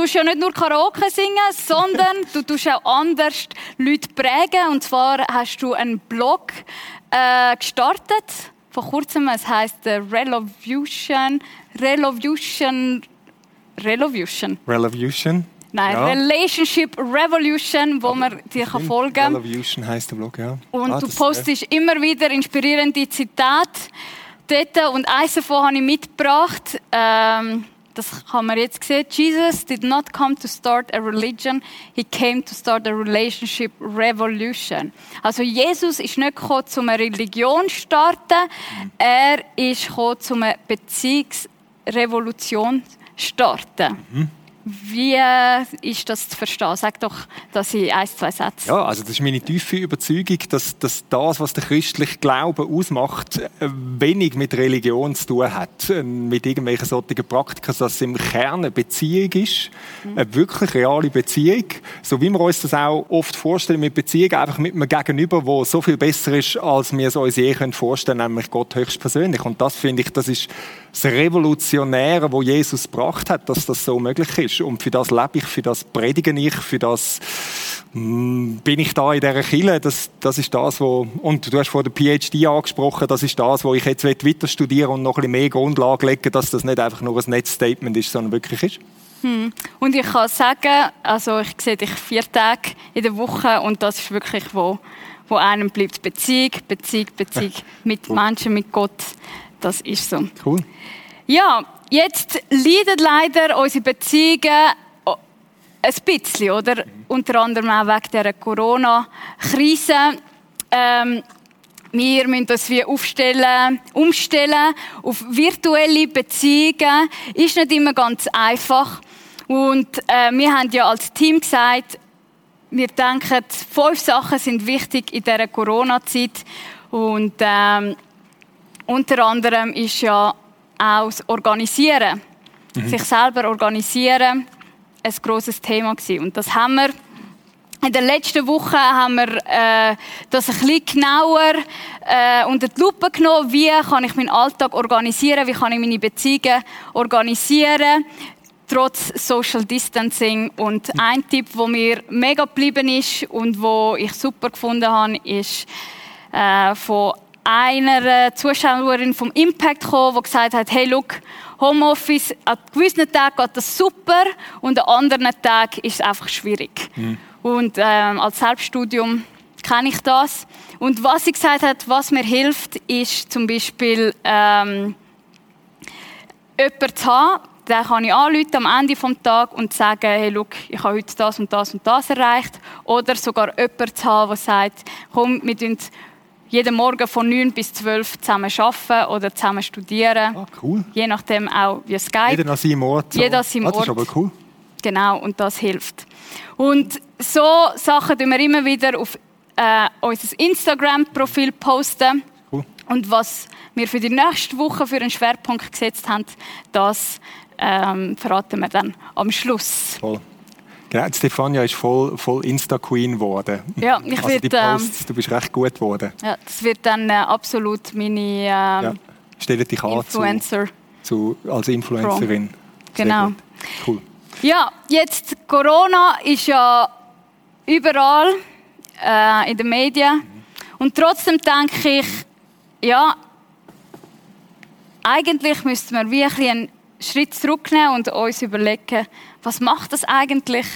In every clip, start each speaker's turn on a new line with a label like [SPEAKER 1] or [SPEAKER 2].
[SPEAKER 1] tust ja nicht nur Karaoke singen, sondern du tust auch anders Leute prägen. Und zwar hast du einen Blog äh, gestartet vor kurzem. Es heißt äh, Relovution, Relovution, Relovution.
[SPEAKER 2] Relovution.
[SPEAKER 1] Nein,
[SPEAKER 2] Ja.
[SPEAKER 1] Relationship Revolution, wo man dir kann folgen kann.
[SPEAKER 2] Relovution heisst der Blog, ja.
[SPEAKER 1] Und
[SPEAKER 2] Ah,
[SPEAKER 1] du postest immer wieder inspirierende Zitate dort. Und eins davon habe ich mitgebracht. Ähm, das kann man jetzt sehen. Jesus did not come to start a religion, he came to start a relationship revolution. Also Jesus ist nicht gekommen, um eine Religion zu starten, er ist gekommen, um eine Beziehungsrevolution zu starten. Wie ist das zu verstehen? Sag doch, dass ich ein, zwei Sätze.
[SPEAKER 2] Ja, also das ist meine tiefe Überzeugung, dass, dass das, was der christliche Glaube ausmacht, äh, wenig mit Religion zu tun hat, äh, mit irgendwelchen solchen Praktiken, dass es im Kern eine Beziehung ist, eine wirklich reale Beziehung, so wie wir uns das auch oft vorstellen mit Beziehung, einfach mit einem Gegenüber, wo so viel besser ist, als wir es uns je können vorstellen, nämlich Gott höchstpersönlich. Und das finde ich, das ist das Revolutionäre, wo Jesus gebracht hat, dass das so möglich ist. Und für das lebe ich, für das predige ich, für das mm, bin ich da in dieser Kille. Das, das ist das, wo, und du hast vor der PhD angesprochen, das ist das, wo ich jetzt weiter studieren und noch ein bisschen mehr Grundlage legen, dass das nicht einfach nur ein Netzstatement ist, sondern wirklich ist.
[SPEAKER 1] Und ich kann sagen, also ich sehe dich vier Tage in der Woche und das ist wirklich, wo, wo einem bleibt. Beziehung, Beziehung, Beziehung mit Menschen, mit Gott. Das ist so.
[SPEAKER 2] Cool.
[SPEAKER 1] Ja, jetzt leiden leider unsere Beziehungen ein bisschen, oder? Unter anderem auch wegen dieser Corona-Krise. Ähm, wir müssen uns wie aufstellen, umstellen auf virtuelle Beziehungen. Ist nicht immer ganz einfach. Und äh, wir haben ja als Team gesagt, wir denken, fünf Sachen sind wichtig in dieser Corona-Zeit. Und ähm, unter anderem ist ja auch das Organisieren, sich selber organisieren, ein grosses Thema gewesen. Und das haben wir in der letzten Woche haben wir äh, das ein bisschen genauer äh, unter die Lupe genommen. Wie kann ich meinen Alltag organisieren? Wie kann ich meine Beziehungen organisieren? Trotz Social Distancing. Und ein Tipp, wo mir mega geblieben ist und wo ich super gefunden habe, ist äh, von einer Zuschauerin vom Impact gekommen, die gesagt hat, hey, look, Homeoffice, an gewissen Tagen geht das super und an anderen Tagen ist es einfach schwierig. Und ähm, als Selbststudium kenne ich das. Und was sie gesagt hat, was mir hilft, ist zum Beispiel ähm, jemanden zu haben, den kann ich anrufen am Ende des Tages und sagen, hey, look, ich habe heute das und das und das erreicht. Oder sogar jemanden zu haben, der sagt, komm, wir tun jeden Morgen von 9 bis 12 zusammen arbeiten oder zusammen studieren.
[SPEAKER 2] Ah, cool.
[SPEAKER 1] Je nachdem auch, wie geht.
[SPEAKER 2] Jeder an seinem Ort. so.
[SPEAKER 1] Jeder an seinem
[SPEAKER 2] ah, das ist
[SPEAKER 1] Ort.
[SPEAKER 2] aber cool.
[SPEAKER 1] Genau, und das hilft. Und so Sachen tun wir immer wieder auf äh, unser Instagram-Profil posten.
[SPEAKER 2] Cool.
[SPEAKER 1] Und was wir für die nächste Woche für einen Schwerpunkt gesetzt haben, das ähm, verraten wir dann am Schluss.
[SPEAKER 2] Voll. Genau, Stefania ist voll, voll Insta-Queen geworden.
[SPEAKER 1] Ja, ich
[SPEAKER 2] also die
[SPEAKER 1] ähm,
[SPEAKER 2] Posts, du bist recht gut geworden.
[SPEAKER 1] Ja, das wird dann äh, absolut meine ähm,
[SPEAKER 2] Ja. Stell dich an zu,
[SPEAKER 1] Influencer.
[SPEAKER 2] zu, als Influencerin.
[SPEAKER 1] Genau.
[SPEAKER 2] Cool.
[SPEAKER 1] Ja, jetzt Corona ist ja überall äh, in den Medien. Und trotzdem denke ich, ja, eigentlich müssten wir wie ein bisschen einen Schritt zurücknehmen und uns überlegen, was macht das eigentlich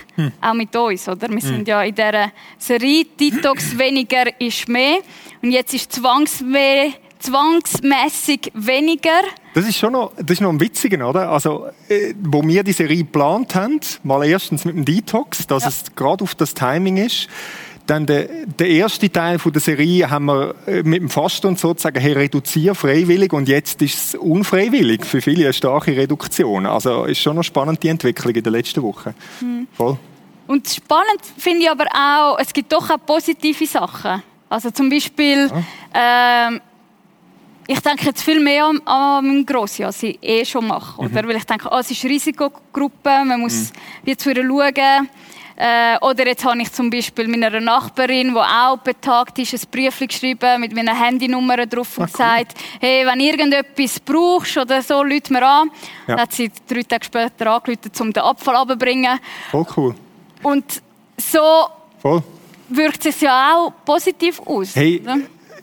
[SPEAKER 1] auch mit uns, oder? Wir sind ja in dieser Serie Detox weniger ist mehr und jetzt ist zwangswe zwangsmäßig weniger.
[SPEAKER 2] Das ist schon noch, das ist noch ein witziger, oder? Also, äh, wo wir die Serie geplant haben, mal erstens mit dem Detox, dass
[SPEAKER 1] Ja.
[SPEAKER 2] es gerade auf das Timing ist. Dann der, der erste Teil von der Serie haben wir äh, mit dem Fasten sozusagen hey, reduzieren, freiwillig, und jetzt ist es unfreiwillig. Für viele eine starke Reduktion. Also, ist schon noch spannend, die Entwicklung in den letzten Wochen.
[SPEAKER 1] Hm.
[SPEAKER 2] Voll.
[SPEAKER 1] Und spannend finde ich aber auch, es gibt doch auch positive Sachen. Also zum Beispiel, ähm, ich denke jetzt viel mehr an, an meinen Grossi, als ich eh schon mache. Oder? Weil ich denke, oh, es ist eine Risikogruppe, man muss wie zu ihr schauen. Äh, oder jetzt habe ich zum Beispiel meiner Nachbarin, die auch betagt ist, ein Brief geschrieben mit meiner Handynummer drauf und cool. gesagt, hey, wenn irgendetwas brauchst oder so, lüt mir an. Ja. Dann hat sie drei Tage später angerufen, um den Abfall abzubringen.
[SPEAKER 2] Voll cool.
[SPEAKER 1] Und so Voll. wirkt es ja auch positiv aus.
[SPEAKER 2] Hey,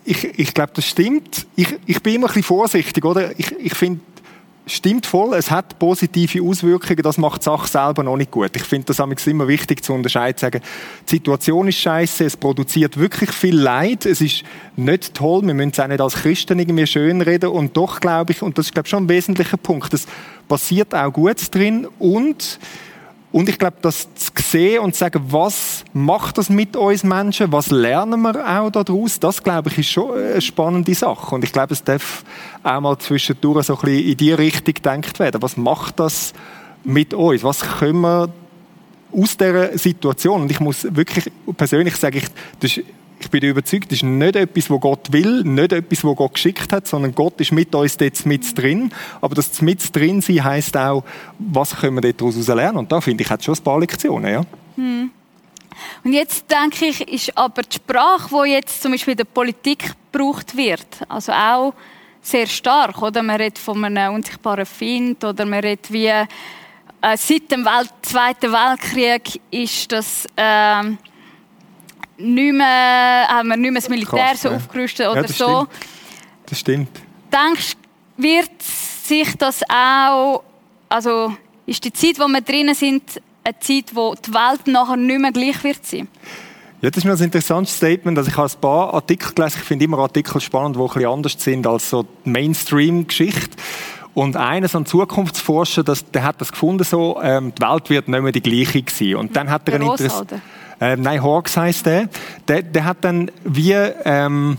[SPEAKER 2] ich, ich glaube, das stimmt. Ich, ich bin immer ein bisschen vorsichtig, oder? Ich, ich finde, stimmt voll, es hat positive Auswirkungen, das macht die Sache selber noch nicht gut. Ich finde das immer wichtig zu unterscheiden, zu sagen, die Situation ist scheiße, es produziert wirklich viel Leid, es ist nicht toll, wir müssen es auch nicht als Christen irgendwie schönreden und doch glaube ich, und das ist glaube ich schon ein wesentlicher Punkt, es passiert auch Gutes drin und und ich glaube, das zu sehen und zu sagen, was macht das mit uns Menschen, was lernen wir auch daraus, das glaube ich ist schon eine spannende Sache. Und ich glaube, es darf auch mal zwischendurch so ein bisschen in die Richtung gedacht werden. Was macht das mit uns? Was können wir aus dieser Situation? Und ich muss wirklich persönlich sagen, das ist ich bin überzeugt, ist nicht etwas, wo Gott will, nicht etwas, wo Gott geschickt hat, sondern Gott ist mit uns dort mit drin. Aber das mit drin sein heisst auch, was können wir daraus lernen? Und da finde ich, hat schon ein paar Lektionen, ja. Hm.
[SPEAKER 1] Und jetzt denke ich, ist aber die Sprache, die jetzt zum Beispiel in der Politik gebraucht wird, also auch sehr stark, oder? Man redet von einem unsichtbaren Find oder man redet wie äh, seit dem Welt Zweiten Weltkrieg ist das äh, nicht mehr, haben wir nicht mehr das Militär Krass, so ja. aufgerüstet oder ja, das so.
[SPEAKER 2] Stimmt. Das stimmt.
[SPEAKER 1] Denkst du, wird sich das auch, also ist die Zeit, wo wir drinnen sind, eine Zeit, wo die Welt nachher nicht mehr gleich wird sein?
[SPEAKER 2] Ja, das ist mir ein interessantes Statement. Also ich habe ein paar Artikel gelesen. Ich finde immer Artikel spannend, die ein bisschen anders sind als so die Mainstream-Geschichte. Und einer, so ein Zukunftsforscher, das, der hat das gefunden, so, ähm, die Welt wird nicht mehr die gleiche sein. Und dann hat er ein Interesse äh, nein, Hawks heißt der, der, der hat dann wie ähm,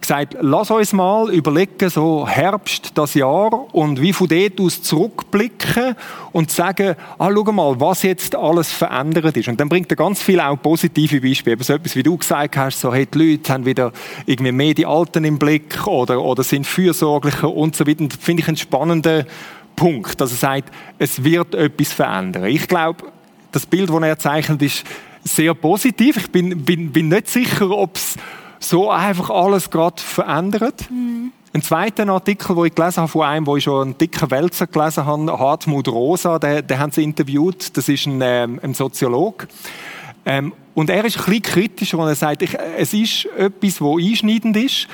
[SPEAKER 2] gesagt, lass uns mal überlegen, so Herbst das Jahr und wie von dort aus zurückblicken und sagen, ah, schau mal, was jetzt alles verändert ist. Und dann bringt er ganz viele auch positive Beispiele. So etwas, wie du gesagt hast, so, hey, die Leute haben wieder irgendwie mehr die Alten im Blick oder, oder sind fürsorglicher und so weiter. das finde ich einen spannenden Punkt, dass er sagt, es wird etwas verändern. Ich glaube, das Bild, das er zeichnet, ist sehr positiv. Ich bin, bin, bin nicht sicher, ob es so einfach alles gerade verändert. Mhm. Ein zweiter Artikel, den ich gelesen habe von einem, wo ich schon einen dicken Wälzer gelesen habe, Hartmut Rosa, den, den haben sie interviewt. Das ist ein, ähm, ein Soziologe. Ähm, und er ist ein bisschen kritischer und er sagt, ich, es ist etwas, das einschneidend ist.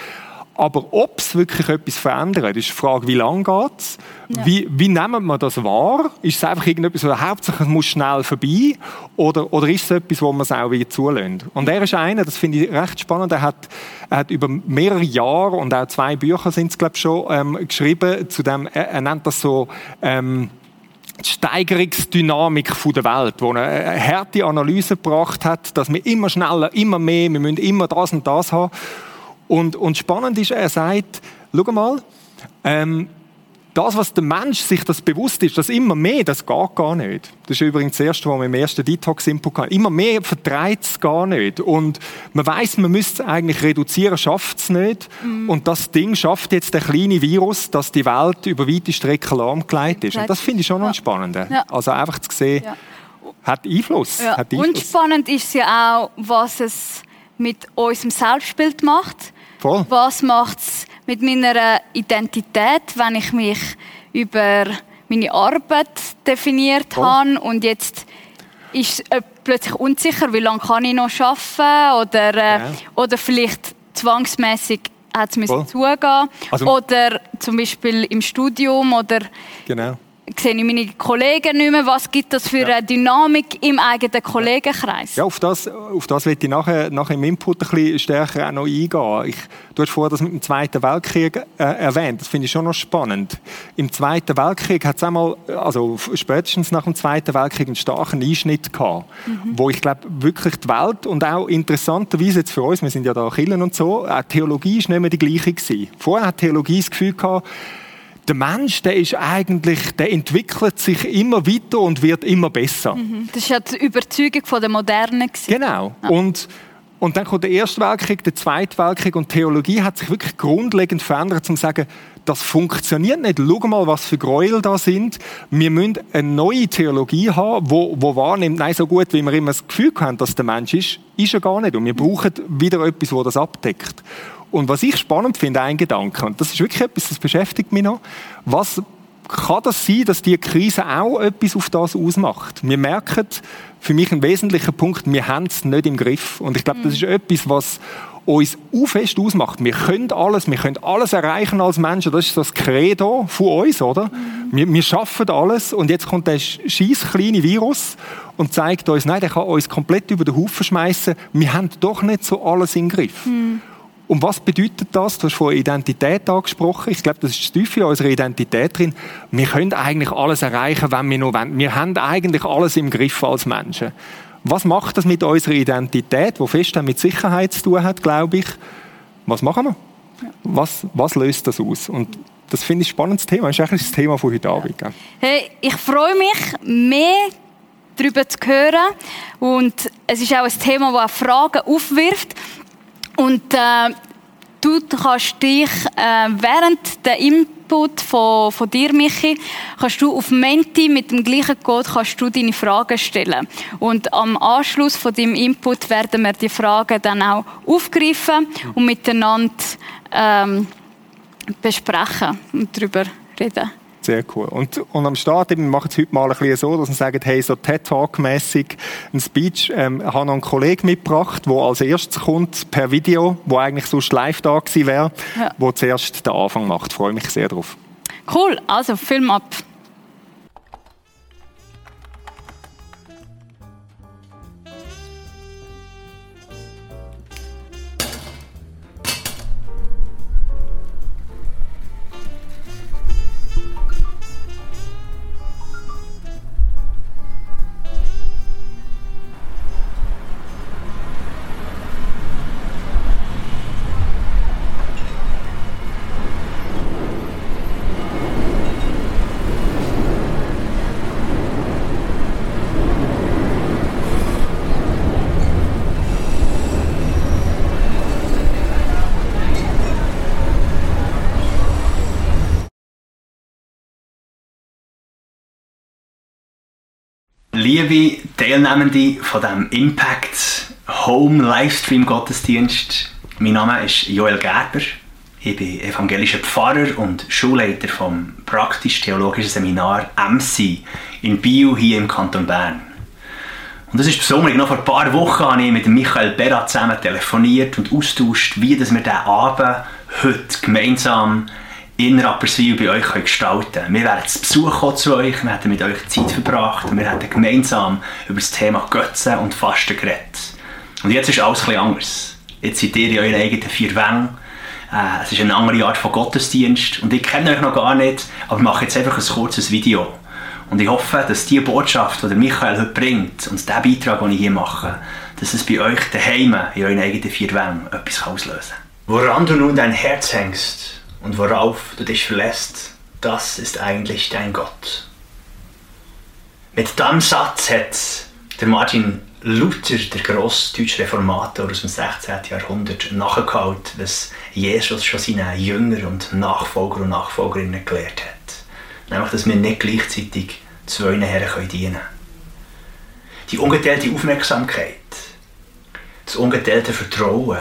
[SPEAKER 2] Aber ob es wirklich etwas verändert, ist die Frage, wie lange geht es? Ja. Wie, wie nehmen wir das wahr? Ist es einfach irgendetwas, was hauptsächlich muss schnell vorbei? Oder, oder ist es etwas, wo man es auch wieder zulässt? Und er ist einer, das finde ich recht spannend, er hat, er hat über mehrere Jahre und auch zwei Bücher sind es, glaube ich, schon, ähm, geschrieben, zu dem, er, er nennt das so, ähm, die Steigerungsdynamik der Welt, wo er eine harte Analyse gebracht hat, dass wir immer schneller, immer mehr, wir müssen immer das und das haben. Und, und spannend ist, er sagt, schau mal, ähm, das, was der Mensch sich das bewusst ist, das immer mehr, das geht gar nicht. Das ist übrigens das Erste, was wir im ersten Detox-Input hatten. Immer mehr vertreibt es gar nicht. Und man weiß, man müsste es eigentlich reduzieren, schafft es nicht. Mm. Und das Ding schafft jetzt der kleine Virus, dass die Welt über weite Strecken lahmgelegt ist. Und das finde ich schon noch spannend. Ja. Also einfach zu sehen, ja. hat Einfluss.
[SPEAKER 1] Ja.
[SPEAKER 2] Hat
[SPEAKER 1] Einfluss. Und spannend ist ja auch, was es mit unserem Selbstbild macht.
[SPEAKER 2] Voll.
[SPEAKER 1] Was macht es mit meiner Identität, wenn ich mich über meine Arbeit definiert Voll. habe und jetzt ist es plötzlich unsicher, wie lange kann ich noch arbeiten oder, äh, ja. oder vielleicht zwangsmäßig hat es zugehen also, oder zum Beispiel im Studium oder
[SPEAKER 2] genau
[SPEAKER 1] sehe ich meine Kollegen nicht mehr. Was gibt das für ja. eine Dynamik im eigenen Kollegenkreis?
[SPEAKER 2] Ja, auf das, auf das werde ich nachher, nachher im Input ein bisschen stärker auch noch eingehen. Ich, du hast vorher das mit dem Zweiten Weltkrieg äh, erwähnt. Das finde ich schon noch spannend. Im Zweiten Weltkrieg hat es einmal, also spätestens nach dem Zweiten Weltkrieg, einen starken Einschnitt gehabt, mhm. wo ich glaube, wirklich die Welt und auch interessanterweise jetzt für uns, wir sind ja da Killen und so, auch Theologie ist nicht mehr die gleiche gewesen. Vorher hat Theologie das Gefühl gehabt, der Mensch, der ist eigentlich, der entwickelt sich immer weiter und wird immer besser.
[SPEAKER 1] Mhm. Das ist ja die Überzeugung von der Moderne.
[SPEAKER 2] Genau. Ja. Und, und dann kommt der Erste Weltkrieg, der Zweite Weltkrieg und Theologie hat sich wirklich grundlegend verändert, um zu sagen, das funktioniert nicht. Schau mal, was für Gräuel da sind. Wir müssen eine neue Theologie haben, wo, wo wahrnimmt, nein, so gut, wie wir immer das Gefühl haben, dass der Mensch ist, ist er gar nicht. Und wir brauchen wieder etwas, das das abdeckt. Und was ich spannend finde, ein Gedanke, und das ist wirklich etwas, das beschäftigt mich noch, was kann das sein, dass die Krise auch etwas auf das ausmacht? Wir merken, für mich ein wesentlicher Punkt, wir haben es nicht im Griff. Und ich glaube, das ist etwas, was uns auch fest ausmacht. Wir können alles, wir können alles erreichen als Menschen. Das ist das Credo von uns, oder? Wir, wir schaffen alles und jetzt kommt der scheiß kleine Virus und zeigt uns, nein, der kann uns komplett über den Haufen schmeißen. Wir haben doch nicht so alles im Griff. Mhm. Und was bedeutet das? Du hast von Identität angesprochen. Ich glaube, das ist das Tiefe unserer Identität drin. Wir können eigentlich alles erreichen, wenn wir nur wollen. Wir haben eigentlich alles im Griff als Menschen. Was macht das mit unserer Identität, wo fest mit Sicherheit zu tun hat, glaube ich? Was machen wir? Was, was löst das aus? Und das finde ich ein spannendes Thema. Das ist eigentlich das Thema von heute Abend.
[SPEAKER 1] Hey, ich freue mich mehr darüber zu hören. Und es ist auch ein Thema, das auch Fragen aufwirft. Und äh, du kannst dich äh, während der Input von, von dir, Michi, kannst du auf Menti mit dem gleichen Code kannst du deine Fragen stellen. Und am Anschluss von deinem Input werden wir die Fragen dann auch aufgreifen und miteinander ähm, besprechen und darüber reden.
[SPEAKER 2] Sehr cool. Und, und am Start eben, wir machen es heute mal ein bisschen so, dass wir sagen, hey, so TED-Talk-mässig ein Speech, ähm, ich habe noch einen Kollegen mitgebracht, der als erstes kommt per Video, wo eigentlich sonst live da gewesen wäre, ja. wo zuerst den Anfang macht. Ich freue mich sehr drauf.
[SPEAKER 1] Cool, also Film ab.
[SPEAKER 3] Liebe Teilnehmende von dem Impact Home Livestream Gottesdienst, mein Name ist Joel Gerber. Ich bin evangelischer Pfarrer und Schulleiter vom praktisch-theologischen Seminar MC in Bio hier im Kanton Bern. Und das ist besonders, noch vor ein paar Wochen habe ich mit Michael Berat zusammen telefoniert und austauscht, wie wir diesen Abend heute gemeinsam in Rapperswil bei euch gestalten können. Wir wären zu Besuch zu euch, wir hätten mit euch Zeit verbracht und wir hätten gemeinsam über das Thema Götzen und Fasten geredet. Und jetzt ist alles etwas anders. Jetzt seid ihr in euren eigenen vier Wängen. Äh, es ist eine andere Art von Gottesdienst und ich kenne euch noch gar nicht, aber ich mache jetzt einfach ein kurzes Video. Und ich hoffe, dass die Botschaft, die Michael heute bringt und der Beitrag, den ich hier mache, dass es bei euch daheim in euren eigenen vier Wängen etwas auslösen kann. Woran du nun dein Herz hängst, und worauf du dich verlässt, das ist eigentlich dein Gott. Mit diesem Satz hat der Martin Luther, der grosse deutsche Reformator aus dem 16. Jahrhundert, nachgeholt, was Jesus schon seinen Jüngern und Nachfolger und Nachfolgerinnen gelehrt hat. Nämlich, dass wir nicht gleichzeitig zwei Herren dienen können. Die ungeteilte Aufmerksamkeit, das ungeteilte Vertrauen,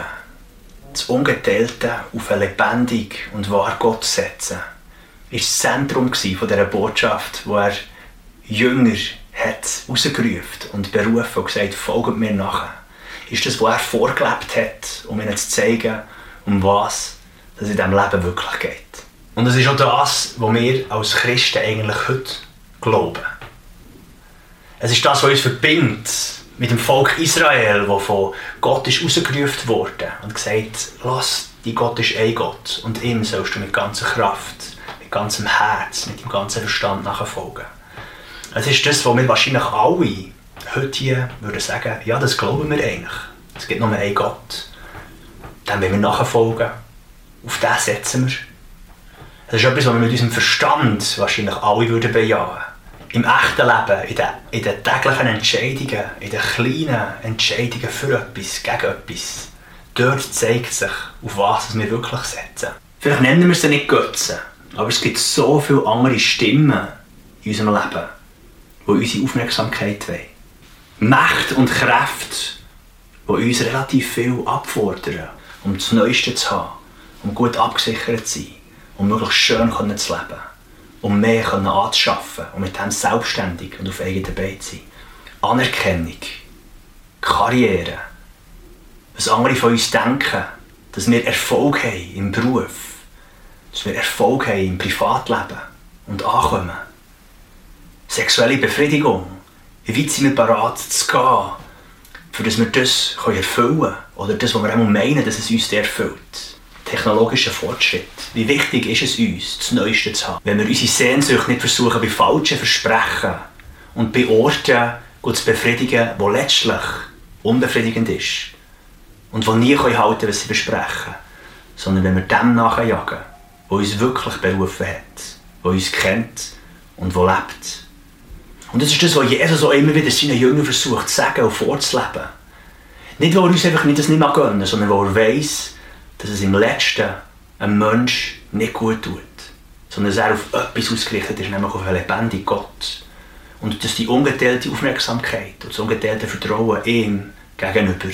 [SPEAKER 3] das Ungeteilte auf ein lebendig und wahr Gott setzen, ist das Zentrum von dieser Botschaft, wo er Jünger hat rausgerufen und berufen und gesagt, folgt mir nach. Ist das, was er vorgelebt hat, um ihnen zu zeigen, um was es in diesem Leben wirklich geht. Und es ist auch das, was wir als Christen eigentlich heute glauben. Es ist das, was uns verbindet mit dem Volk Israel, das von Gott ist rausgerufen wurde und gesagt, lass, die Gott ist ein Gott und ihm sollst du mit ganzer Kraft, mit ganzem Herz, mit dem ganzen Verstand nachfolgen. Es ist das, was wir wahrscheinlich alle heute hier würden sagen, ja, das glauben wir eigentlich. Es gibt nur einen Gott. Dem wollen wir nachfolgen. Auf den setzen wir. Das ist etwas, was wir mit unserem Verstand wahrscheinlich alle würden bejahen im echten Leben, in den, in den täglichen Entscheidungen, in den kleinen Entscheidungen für etwas, gegen etwas, dort zeigt sich, auf was wir wirklich setzen. Vielleicht nennen wir sie nicht Götzen, Aber es gibt so viele andere Stimmen in unserem Leben, die unsere Aufmerksamkeit wollen. Mächte und Kräfte, die uns relativ viel abfordern, um das Neueste zu haben, um gut abgesichert zu sein, um möglichst schön zu leben, um mehr anzuschaffen und mit dem selbstständig und auf eigenen Beinen zu sein. Anerkennung, Karriere, was andere von uns denken, dass wir Erfolg haben im Beruf, dass wir Erfolg haben im Privatleben und ankommen. Sexuelle Befriedigung, wie weit sind wir bereit zu gehen, für dass wir das erfüllen können oder das, was wir auch meinen, dass es uns erfüllt. Technologischer Fortschritt. Wie wichtig ist es uns, das Neueste zu haben? Wenn wir unsere Sehnsucht nicht versuchen, bei falschen Versprechen und bei Orten zu befriedigen, wo letztlich unbefriedigend ist und die nie halten können, was sie versprechen, sondern wenn wir dem nachjagen, wo uns wirklich berufen hat, wo uns kennt und wo lebt. Und das ist das, was Jesus auch immer wieder seinen Jüngern versucht zu sagen und vorzuleben. Nicht, weil er uns einfach nicht das nicht mehr gönnen, sondern weil er weiss, dass es im Letzten einem Mensch nicht gut tut, sondern er auf etwas ausgerichtet ist, nämlich auf einen lebendigen Gott. Und dass die ungeteilte Aufmerksamkeit und das ungeteilte Vertrauen ihm gegenüber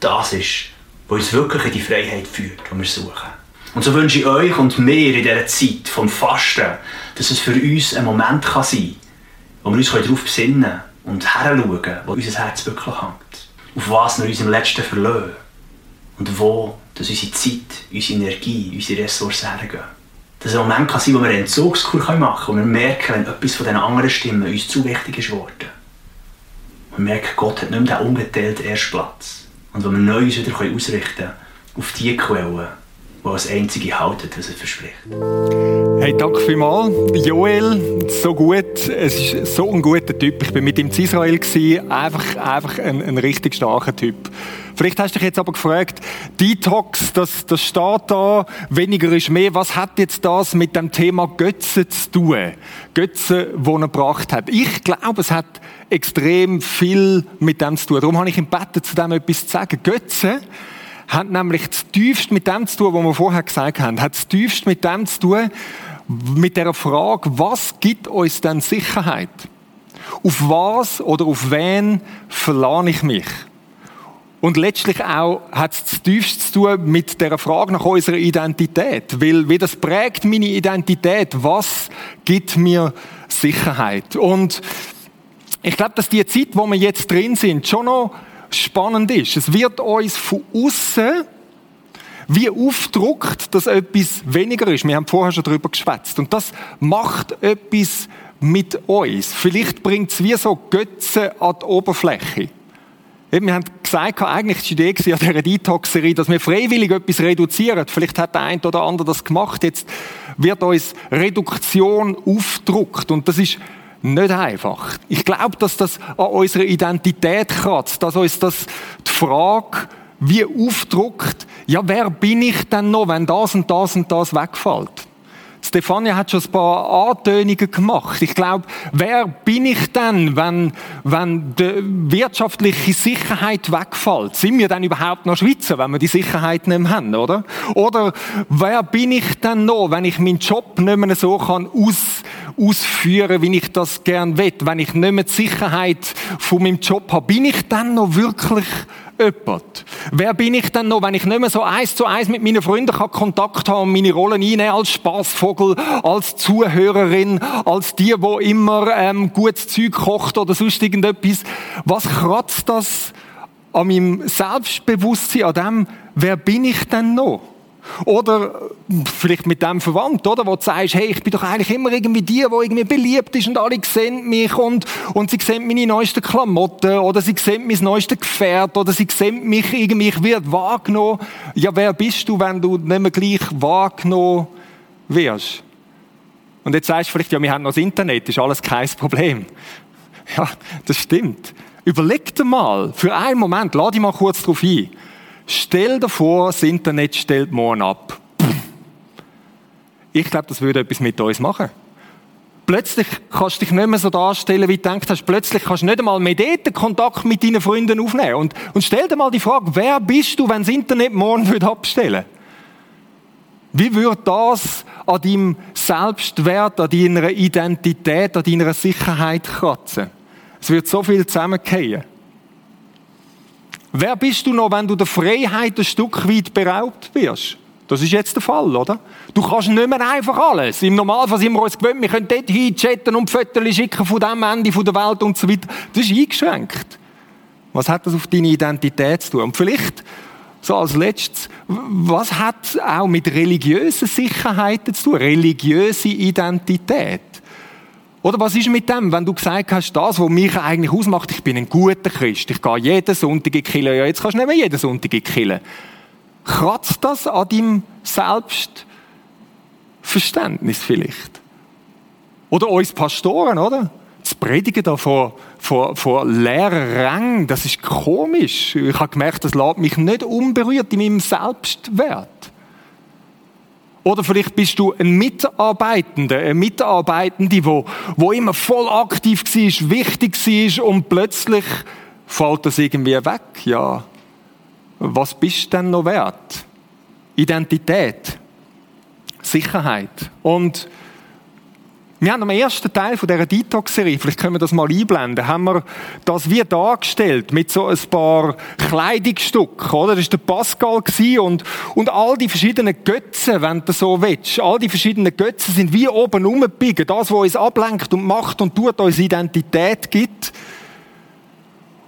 [SPEAKER 3] das ist, was uns wirklich in die Freiheit führt, die wir suchen. Und so wünsche ich euch und mir in dieser Zeit vom Fasten, dass es für uns ein Moment kann sein kann, wo wir uns darauf besinnen und heranschauen, wo unser Herz wirklich hängt. Auf was wir uns im Letzten verlassen. Und wo dass unsere Zeit, unsere Energie, unsere Ressourcen hergehen. Dass es ein Moment kann sein, wo wir einen Entzugskur machen können und wir merken, wenn etwas von diesen anderen Stimmen uns zu wichtig ist geworden. Wir merken, Gott hat nicht mehr den ungeteilten Erstplatz. Und wo wir neu uns wieder ausrichten können auf die Quellen, die als einzige halten, was er verspricht.
[SPEAKER 2] Hey, danke vielmals. Joel, so gut. Es ist so ein guter Typ. Ich bin mit ihm in Israel. Einfach, einfach ein, ein richtig starker Typ. Vielleicht hast du dich jetzt aber gefragt, Detox, das, das steht da, weniger ist mehr. Was hat jetzt das mit dem Thema Götze zu tun? Götze, die er gebracht hat. Ich glaube, es hat extrem viel mit dem zu tun. Darum habe ich im Bett zu dem etwas zu sagen. Götze hat nämlich das tiefst mit dem zu tun, was wir vorher gesagt haben, hat das tiefst mit dem zu tun, mit der Frage, was gibt uns denn Sicherheit? Auf was oder auf wen verlane ich mich? Und letztlich auch hat es das tiefst zu tun mit der Frage nach unserer Identität. Weil, wie das prägt meine Identität? Was gibt mir Sicherheit? Und ich glaube, dass die Zeit, wo wir jetzt drin sind, schon noch spannend ist. Es wird uns von außen wie aufdruckt, dass etwas weniger ist. Wir haben vorher schon darüber geschwätzt. Und das macht etwas mit uns. Vielleicht bringt es wie so Götze an die Oberfläche. Wir haben gesagt, eigentlich war die Idee an dieser Detox-Serie, dass wir freiwillig etwas reduzieren. Vielleicht hat der eine oder andere das gemacht. Jetzt wird uns Reduktion aufgedruckt. Und das ist nicht einfach. Ich glaube, dass das an unserer Identität kratzt, dass uns das die Frage wie aufdruckt, ja, wer bin ich denn noch, wenn das und das und das wegfällt? Stefania hat schon ein paar Antönungen gemacht. Ich glaube, wer bin ich denn, wenn, wenn die wirtschaftliche Sicherheit wegfällt? Sind wir denn überhaupt noch Schweizer, wenn wir die Sicherheit nicht mehr haben, oder? Oder wer bin ich denn noch, wenn ich meinen Job nicht mehr so kann aus, ausführen, wie ich das gern will? Wenn ich nicht mehr die Sicherheit von meinem Job habe, bin ich dann noch wirklich jemand? Wer bin ich denn noch, wenn ich nicht mehr so eins zu eins mit meinen Freunden kann Kontakt haben und meine Rollen einnehmen als Spaßvogel, als Zuhörerin, als die, wo immer ähm, gutes Zeug kocht oder sonst irgendetwas? Was kratzt das an meinem Selbstbewusstsein, an dem, wer bin ich denn noch? Oder vielleicht mit dem verwandt, oder? Wo du sagst, hey, ich bin doch eigentlich immer irgendwie die, die irgendwie beliebt ist und alle sehen mich und, und sie sehen meine neuesten Klamotten oder sie sehen mein neuestes Gefährt oder sie sehen mich irgendwie, ich werde wahrgenommen. Ja, wer bist du, wenn du nicht mehr gleich wahrgenommen wirst? Und jetzt sagst du vielleicht, ja, wir haben noch das Internet, ist alles kein Problem. Ja, das stimmt. Überleg dir mal, für einen Moment, lade dich mal kurz darauf ein. Stell dir vor, das Internet stellt morgen ab. Ich glaube, das würde etwas mit uns machen. Plötzlich kannst du dich nicht mehr so darstellen, wie du denkst hast. Plötzlich kannst du nicht einmal mehr dort Kontakt mit deinen Freunden aufnehmen. Und, und stell dir mal die Frage, wer bist du, wenn das Internet morgen abstellen würde? Wie würde das an deinem Selbstwert, an deiner Identität, an deiner Sicherheit kratzen? Es wird so viel zusammengehen. Wer bist du noch, wenn du der Freiheit ein Stück weit beraubt wirst? Das ist jetzt der Fall, oder? Du kannst nicht mehr einfach alles. Im Normalfall sind wir uns gewöhnt, wir können dort hinchatten und Fotos schicken von dem Ende der Welt und so weiter. Das ist eingeschränkt. Was hat das auf deine Identität zu tun? Und vielleicht, so als letztes, was hat auch mit religiösen Sicherheiten zu tun? Religiöse Identität. Oder was ist mit dem, wenn du gesagt hast, das, was mich eigentlich ausmacht, ich bin ein guter Christ, ich gehe jeden Sonntag in die. Ja, jetzt kannst du nicht mehr jeden Sonntag in die. Kratzt das an deinem Selbstverständnis vielleicht? Oder uns Pastoren, oder? Das Predigen da vor, vor, vor leeren Rängen, das ist komisch. Ich habe gemerkt, das lässt mich nicht unberührt in meinem Selbstwert. Oder vielleicht bist du ein Mitarbeitender, ein Mitarbeitende, wo, wo immer voll aktiv war, wichtig war und plötzlich fällt das irgendwie weg. Ja, was bist du denn noch wert? Identität, Sicherheit. Und wir haben am ersten Teil von dieser Detox-Serie, vielleicht können wir das mal einblenden, haben wir das wie dargestellt mit so ein paar Kleidungsstücken, oder? Das war der Pascal und, und all die verschiedenen Götzen, wenn du so willst. All die verschiedenen Götzen sind wie oben rumgebiegen. Das, was uns ablenkt und macht und tut, uns Identität gibt.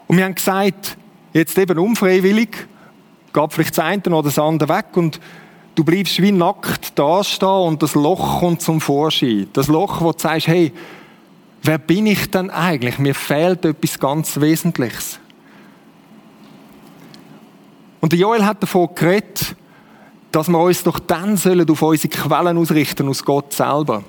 [SPEAKER 2] Und wir haben gesagt, jetzt eben unfreiwillig, geht vielleicht das eine oder das andere weg und du bleibst wie nackt da stehen und das Loch kommt zum Vorschein. Das Loch, wo du sagst, hey, wer bin ich denn eigentlich? Mir fehlt etwas ganz Wesentliches. Und Joel hat davon geredet, dass wir uns doch dann auf unsere Quellen ausrichten, aus Gott selber.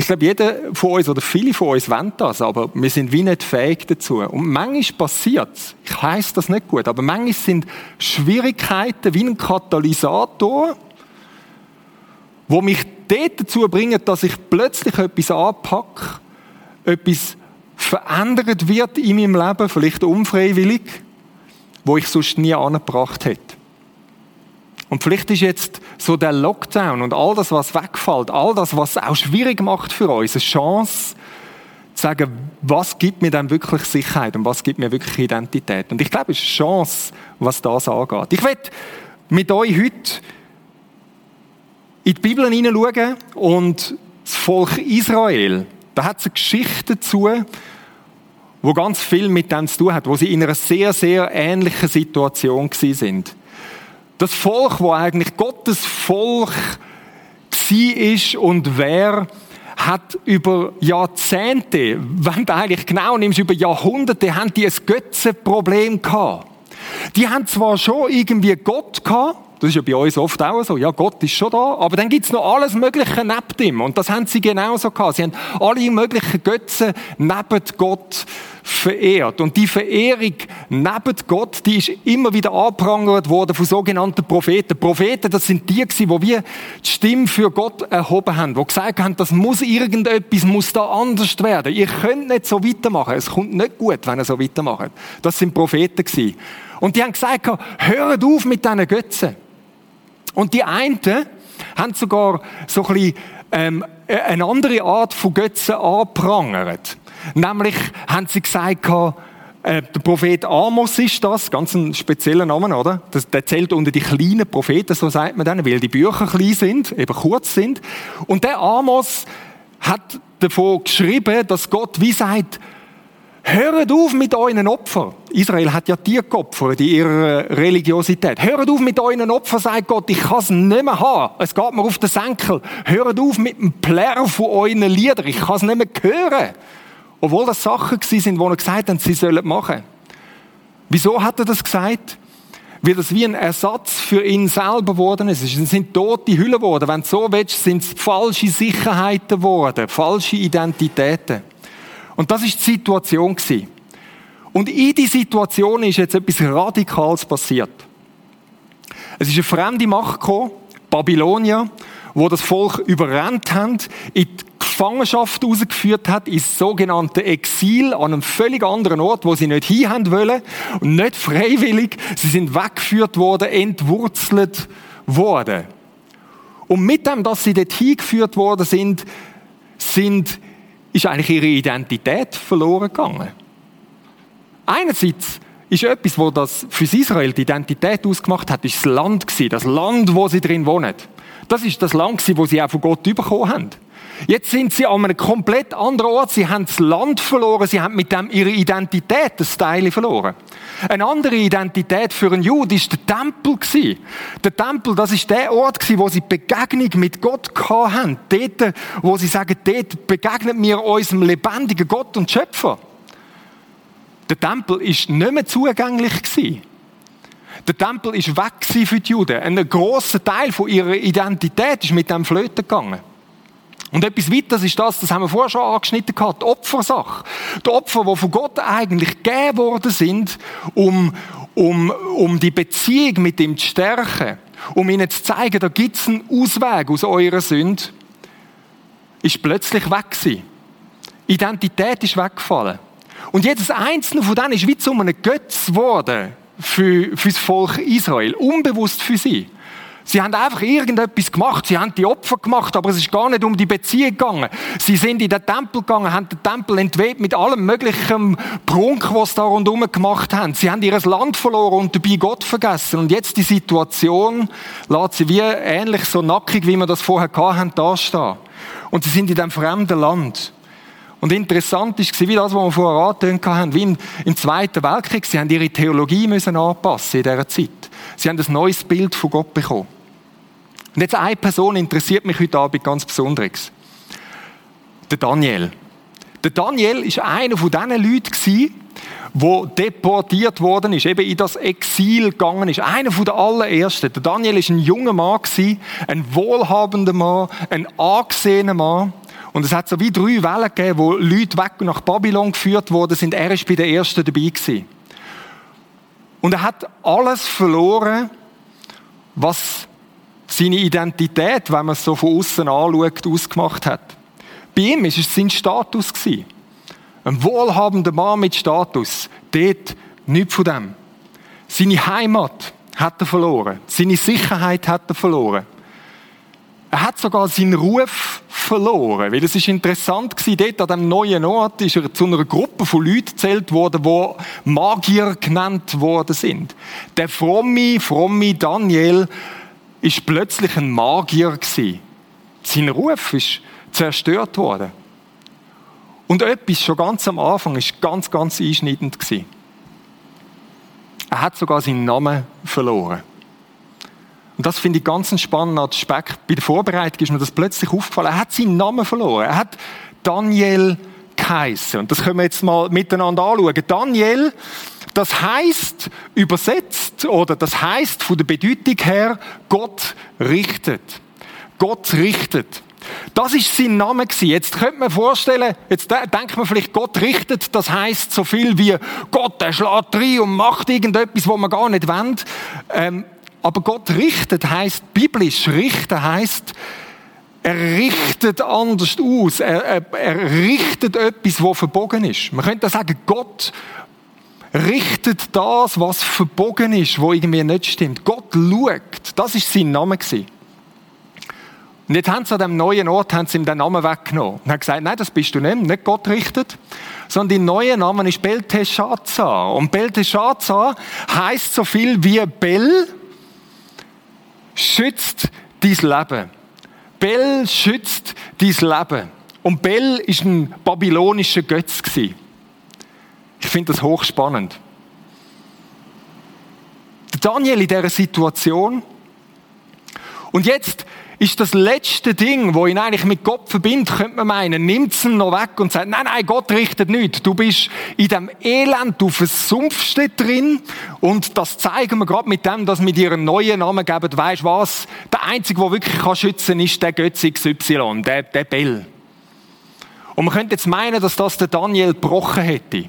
[SPEAKER 2] Ich glaube, jeder von uns oder viele von uns wollen das, aber wir sind wie nicht fähig dazu. Und manchmal passiert es. Ich heiße das nicht gut, aber manchmal sind Schwierigkeiten wie ein Katalysator, wo mich dort dazu bringen, dass ich plötzlich etwas anpacke, etwas verändert wird in meinem Leben, vielleicht unfreiwillig, wo ich sonst nie angebracht hätte. Und vielleicht ist jetzt so der Lockdown und all das, was wegfällt, all das, was auch schwierig macht für uns, eine Chance, zu sagen, was gibt mir denn wirklich Sicherheit und was gibt mir wirklich Identität. Und ich glaube, es ist eine Chance, was das angeht. Ich werde mit euch heute in die Bibel hineinschauen und das Volk Israel, da hat es eine Geschichte dazu, wo ganz viel mit dem zu tun hat, wo sie in einer sehr, sehr ähnlichen Situation sind. Das Volk, wo eigentlich Gottes Volk ist und wer hat über Jahrzehnte, wenn du eigentlich genau nimmst, über Jahrhunderte, haben die ein Götzenproblem gehabt. Die haben zwar schon irgendwie Gott gehabt, das ist ja bei uns oft auch so. Ja, Gott ist schon da. Aber dann gibt's noch alles Mögliche neben ihm. Und das haben sie genauso gehabt. Sie haben alle möglichen Götzen neben Gott verehrt. Und die Verehrung neben Gott, die ist immer wieder angeprangert worden von sogenannten Propheten. Propheten, das sind die gewesen, wo wir die Stimme für Gott erhoben haben, wo gesagt haben, das muss irgendetwas, muss da anders werden. Ihr könnt nicht so weitermachen. Es kommt nicht gut, wenn ihr so weitermacht. Das sind Propheten gewesen. Und die haben gesagt, hört auf mit diesen Götzen. Und die einen haben sogar so ein bisschen, ähm, eine andere Art von Götzen angeprangert. Nämlich haben sie gesagt, äh, der Prophet Amos ist das, ganz ein spezieller Name, oder? Das, der zählt unter die kleinen Propheten, so sagt man dann, weil die Bücher klein sind, eben kurz sind. Und der Amos hat davon geschrieben, dass Gott wie sagt, Hört auf mit euren Opfern. Israel hat ja Tiere geopfert in ihrer Religiosität. Hört auf mit euren Opfern, sagt Gott, ich kann es nicht mehr haben. Es geht mir auf den Senkel. Hört auf mit dem Plärr von euren Liedern. Ich kann es nicht mehr hören. Obwohl das Sachen sind, wo er gesagt hat, sie sollen machen. Wieso hat er das gesagt? Weil das wie ein Ersatz für ihn selber geworden ist. Es sind tote Hüllen geworden. Wenn du so willst, sind es falsche Sicherheiten geworden, falsche Identitäten. Und das ist die Situation gewesen. Und in die Situation ist jetzt etwas Radikales passiert. Es ist eine fremde Macht gekommen, Babylonier, wo das Volk überrannt haben, in die Gefangenschaft ausgeführt hat, ins sogenannte Exil an einem völlig anderen Ort, wo sie nicht hin wollen und nicht freiwillig. Sie sind weggeführt worden, entwurzelt worden. Und mit dem, dass sie dort hingeführt worden sind, sind ist eigentlich ihre Identität verloren gegangen. Einerseits ist etwas, wo das für Israel die Identität ausgemacht hat, ist das Land gewesen, das Land, wo sie drin wohnen. Das ist das Land gewesen, wo sie auch von Gott bekommen haben. Jetzt sind sie an einem komplett anderen Ort. Sie haben das Land verloren. Sie haben mit dem ihre Identität, das Teil verloren. Eine andere Identität für einen Jude ist der Tempel. Der Tempel, das ist der Ort wo sie Begegnung mit Gott hatten. Dort, wo sie sagen, dort begegnen wir unserem lebendigen Gott und Schöpfer. Der Tempel ist nicht mehr zugänglich. Der Tempel ist weg für die Juden. Ein grosser Teil von ihrer Identität ist mit dem Flöten gegangen. Und etwas weiteres ist das, das haben wir vorher schon angeschnitten gehabt, die Opfersache. Die Opfer, die von Gott eigentlich gegeben worden sind, um, um, um die Beziehung mit ihm zu stärken, um ihnen zu zeigen, da gibt es einen Ausweg aus eurer Sünde, ist plötzlich weg gewesen. Identität ist weggefallen. Und jedes einzelne von denen ist wie zu einem Götz geworden für, für das Volk Israel. Unbewusst für sie. Sie haben einfach irgendetwas gemacht, sie haben die Opfer gemacht, aber es ist gar nicht um die Beziehung gegangen. Sie sind in den Tempel gegangen, haben den Tempel entweht mit allem möglichen Prunk, was sie da rundherum gemacht haben. Sie haben ihr Land verloren und dabei Gott vergessen. Und jetzt die Situation lässt sie wie ähnlich so nackig, wie wir das vorher hatten, da stehen. Und sie sind in diesem fremden Land. Und interessant ist, wie das, was wir vorher angetönt haben, wie im Zweiten Weltkrieg, sie haben ihre Theologie müssen anpassen in dieser Zeit. Sie haben ein neues Bild von Gott bekommen. Und jetzt eine Person interessiert mich heute Abend ganz besonders. Der Daniel. Der Daniel ist einer von diesen Leuten wo deportiert worden ist, eben in das Exil gegangen ist. Einer von den allerersten. Der Daniel ist ein junger Mann ein wohlhabender Mann, ein angesehener Mann. Und es hat so wie drei Wellen gegeben, wo Leute weg nach Babylon geführt worden sind. Er ist bei den ersten dabei gewesen. Und er hat alles verloren, was seine Identität, wenn man es so von außen anschaut, ausgemacht hat. Bei ihm war es sein Status. Ein wohlhabender Mann mit Status. Dort nichts von dem. Seine Heimat hat er verloren. Seine Sicherheit hat er verloren. Er hat sogar seinen Ruf verloren. Weil es ist interessant gewesen, dort an diesem neuen Ort ist er zu einer Gruppe von Leuten gezählt worden, die Magier genannt worden sind. Der fromme, fromme Daniel ist plötzlich ein Magier gewesen. Sein Ruf ist zerstört worden. Und etwas schon ganz am Anfang ist ganz, ganz einschneidend gewesen. Er hat sogar seinen Namen verloren. Und das finde ich ganz ein spannender Aspekt. Bei der Vorbereitung ist mir das plötzlich aufgefallen. Er hat seinen Namen verloren. Er hat Daniel geheißen. Und das können wir jetzt mal miteinander anschauen. Daniel, das heißt übersetzt, oder das heißt von der Bedeutung her, Gott richtet. Gott richtet. Das ist sein Name gewesen. Jetzt könnte man vorstellen, jetzt denkt man vielleicht, Gott richtet, das heißt so viel wie Gott, der schlägt rein und macht irgendetwas, wo man gar nicht will. Ähm, aber Gott richtet heißt biblisch richten heißt er richtet anders aus. Er, er, er richtet etwas, was verbogen ist. Man könnte sagen, Gott richtet das, was verbogen ist, wo irgendwie nicht stimmt. Gott schaut. Das ist sein Name gewesen. Und jetzt haben sie an dem neuen Ort haben sie ihm den Namen weggenommen und haben gesagt, nein, das bist du nicht, nicht Gott richtet, sondern dein neuer Name ist Belteshazzar. Und Belteshazzar heißt so viel wie Bel, schützt dein Leben. Bel schützt dein Leben. Und Bel ist ein babylonischer Götz. Ich finde das hochspannend. Daniel in dieser Situation. Und jetzt ist das letzte Ding, wo ihn eigentlich mit Gott verbindet, könnte man meinen, nimmt es noch weg und sagt, nein, nein, Gott richtet nichts. Du bist in dem Elend, du versumpfst drin und das zeigen wir gerade mit dem, dass wir dir einen neuen Namen geben. Weißt was? Der Einzige, der wirklich kann schützen kann, ist der Götz XY, der, der Bell. Und man könnte jetzt meinen, dass das der Daniel gebrochen hätte.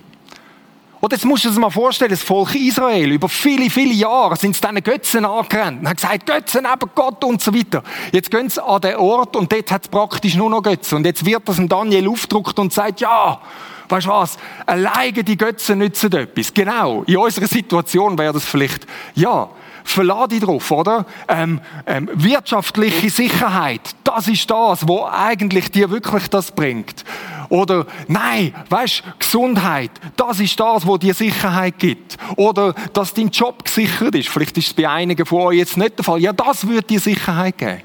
[SPEAKER 2] Oder jetzt musst du dir mal vorstellen, das Volk Israel, über viele, viele Jahre sind sie diesen Götzen angerannt und haben gesagt, Götzen neben Gott und so weiter. Jetzt gehen sie an den Ort und dort hat es praktisch nur noch Götzen. Und jetzt wird das dem Daniel aufgedruckt und sagt, ja, weißt du was, alleine die Götzen nützen etwas. Genau, in unserer Situation wäre das vielleicht, ja, verlade dich drauf, oder? Ähm, ähm, wirtschaftliche Sicherheit, das ist das, wo eigentlich dir wirklich das bringt. Oder nein, weißt, Gesundheit, das ist das, wo dir Sicherheit gibt. Oder dass dein Job gesichert ist. Vielleicht ist es bei einigen von euch jetzt nicht der Fall. Ja, das wird dir Sicherheit geben.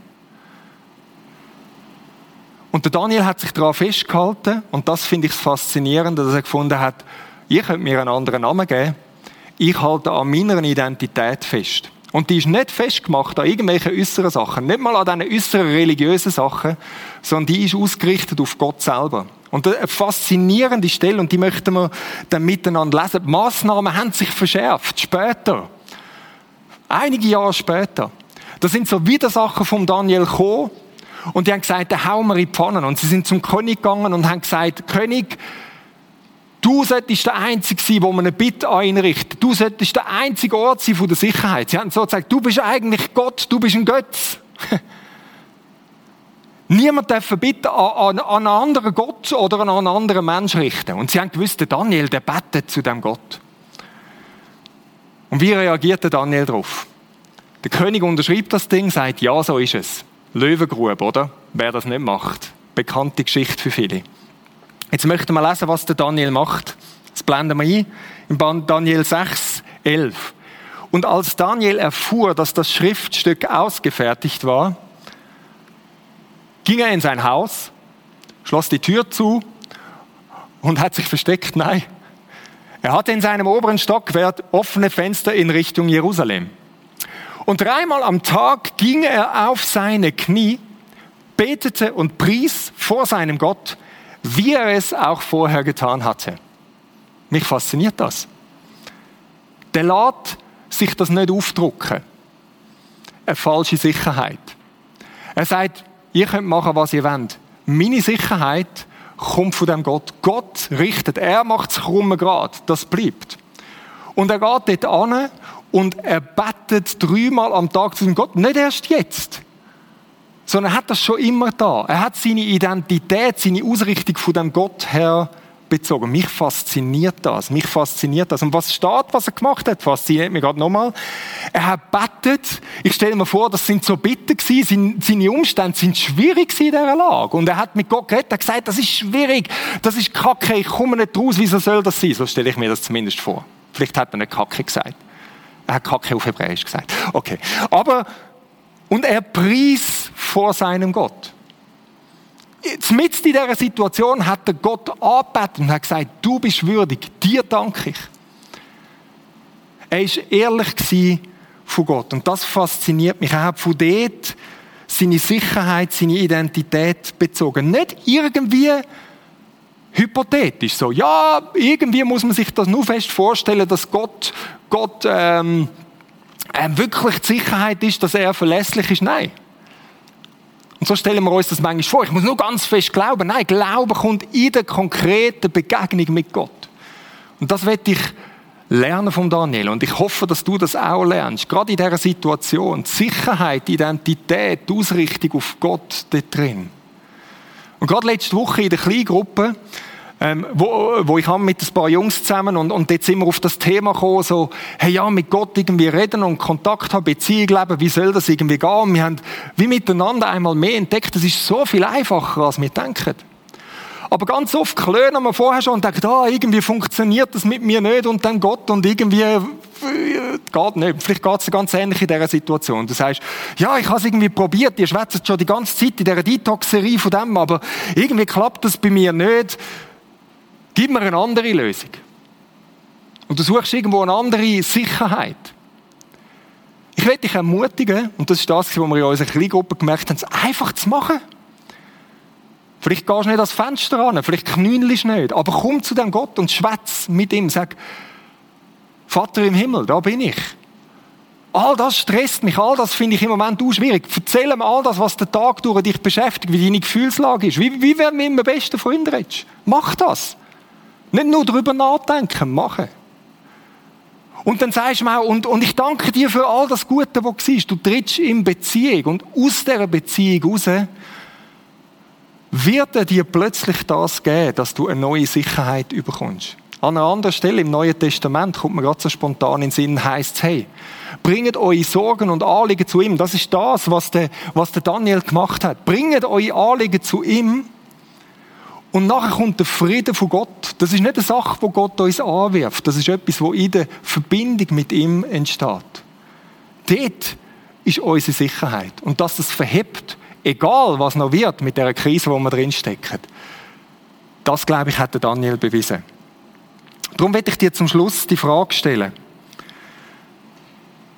[SPEAKER 2] Und der Daniel hat sich daran festgehalten und das finde ich faszinierend, dass er gefunden hat, ihr könnt mir einen anderen Namen geben, ich halte an meiner Identität fest. Und die ist nicht festgemacht an irgendwelchen äußeren Sachen, nicht mal an diesen äußeren religiösen Sachen, sondern die ist ausgerichtet auf Gott selber. Und eine faszinierende Stelle, und die möchten wir dann miteinander lesen. Die Massnahmen haben sich verschärft, später. Einige Jahre später. Da sind so Widersacher vom Daniel gekommen, und die haben gesagt, da hauen wir in die Pfannen. Und sie sind zum König gegangen und haben gesagt, König, du solltest der Einzige sein, wo man eine Bitte einrichtet. Du solltest der einzige Ort sein von der Sicherheit. Sie haben so gesagt, du bist eigentlich Gott, du bist ein Götz. Niemand darf Bitte an, an, einen anderen Gott oder an einen anderen Mensch richten. Und sie haben gewusst, der Daniel, der betet zu dem Gott. Und wie reagiert der Daniel darauf? Der König unterschreibt das Ding, sagt, ja, so ist es. Löwengrube, oder? Wer das nicht macht. Bekannte Geschichte für viele. Jetzt möchten wir lesen, was der Daniel macht. Das blenden wir ein. Im Daniel 6, 11. Und als Daniel erfuhr, dass das Schriftstück ausgefertigt war, ging er in sein Haus, schloss die Tür zu und hat sich versteckt. Nein. Er hatte in seinem oberen Stockwerk offene Fenster in Richtung Jerusalem. Und dreimal am Tag ging er auf seine Knie, betete und pries vor seinem Gott, wie er es auch vorher getan hatte. Mich fasziniert das. Der lässt sich das nicht aufdrucken. Eine falsche Sicherheit. Er sagt, ihr könnt machen, was ihr wollt. Meine Sicherheit kommt von dem Gott. Gott richtet, er macht es krumme Grad. Das bleibt. Und er geht dort an und er betet dreimal am Tag zu dem Gott. Nicht erst jetzt, sondern er hat das schon immer da. Er hat seine Identität, seine Ausrichtung von dem Gott her bezogen. Mich fasziniert das. Mich fasziniert das. Und was steht, was er gemacht hat, fasziniert mich gerade nochmal. Er hat betet. Ich stelle mir vor, das sind so Bitten gewesen. Seine Umstände sind schwierig in dieser Lage. Und er hat mit Gott geredet. Er hat gesagt, das ist schwierig. Das ist kacke. Ich komme nicht raus. Wieso soll das sein? So stelle ich mir das zumindest vor. Vielleicht hat er nicht kacke gesagt. Er hat Kacke auf Hebräisch gesagt. Okay. Aber, und er pries vor seinem Gott. Mit in dieser Situation hat er Gott angebetet und hat gesagt, du bist würdig, dir danke ich. Er war ehrlich von Gott und das fasziniert mich. Er hat von dort seine Sicherheit, seine Identität bezogen. Nicht irgendwie hypothetisch so. Ja, irgendwie muss man sich das nur fest vorstellen, dass Gott, Gott ähm, äh, wirklich die Sicherheit ist, dass er verlässlich ist. Nein. Und so stellen wir uns das manchmal vor. Ich muss nur ganz fest glauben. Nein, Glauben kommt in der konkreten Begegnung mit Gott. Und das werde ich lernen von Daniel. Und ich hoffe, dass du das auch lernst. Gerade in dieser Situation. Die Sicherheit, die Identität, die Ausrichtung auf Gott dort drin. Und gerade letzte Woche in der Kleingruppe, ähm, wo, wo ich habe mit ein paar Jungs zusammen und, und jetzt sind wir auf das Thema gekommen, so, hey ja, mit Gott irgendwie reden und Kontakt haben, Beziehung leben, wie soll das irgendwie gehen? Und wir haben wie miteinander einmal mehr entdeckt, das ist so viel einfacher, als wir denken. Aber ganz oft klönen wir vorher schon und denken, ah, irgendwie funktioniert das mit mir nicht und dann Gott und irgendwie äh, geht nicht. Vielleicht geht es ganz ähnlich in dieser Situation. Du sagst, ja, ich habe es irgendwie probiert, ihr schwätzt schon die ganze Zeit in dieser Detox-Serie von dem, aber irgendwie klappt das bei mir nicht. Gib mir eine andere Lösung. Und du suchst irgendwo eine andere Sicherheit. Ich werde dich ermutigen, und das ist das, was wir in unserer Kleingruppe gemerkt haben, es einfach zu machen. Vielleicht gehst du nicht ans Fenster ran, vielleicht knünelst du nicht, aber komm zu dem Gott und schwätz mit ihm. Sag, Vater im Himmel, da bin ich. All das stresst mich, all das finde ich im Moment auch schwierig. Erzähl mir all das, was der Tag durch dich beschäftigt, wie deine Gefühlslage ist. Wie, wie wenn du mit einem besten Freund redest. Mach das. Nicht nur darüber nachdenken, machen. Und dann sagst du mir auch, und, und ich danke dir für all das Gute, was du siehst. Du trittst in Beziehung und aus dieser Beziehung raus wird er dir plötzlich das geben, dass du eine neue Sicherheit überkommst. An einer anderen Stelle im Neuen Testament kommt mir gerade so spontan in den Sinn, heisst es, hey, bringt eure Sorgen und Anliegen zu ihm. Das ist das, was der, was der Daniel gemacht hat. Bringt eure Anliegen zu ihm und nachher kommt der Frieden von Gott. Das ist nicht eine Sache, wo Gott uns anwirft. Das ist etwas, wo in der Verbindung mit ihm entsteht. Dort ist unsere Sicherheit. Und dass das verhebt, egal was noch wird mit der Krise, wo wir drinstecken. Das, glaube ich, hat der Daniel bewiesen. Darum werde ich dir zum Schluss die Frage stellen.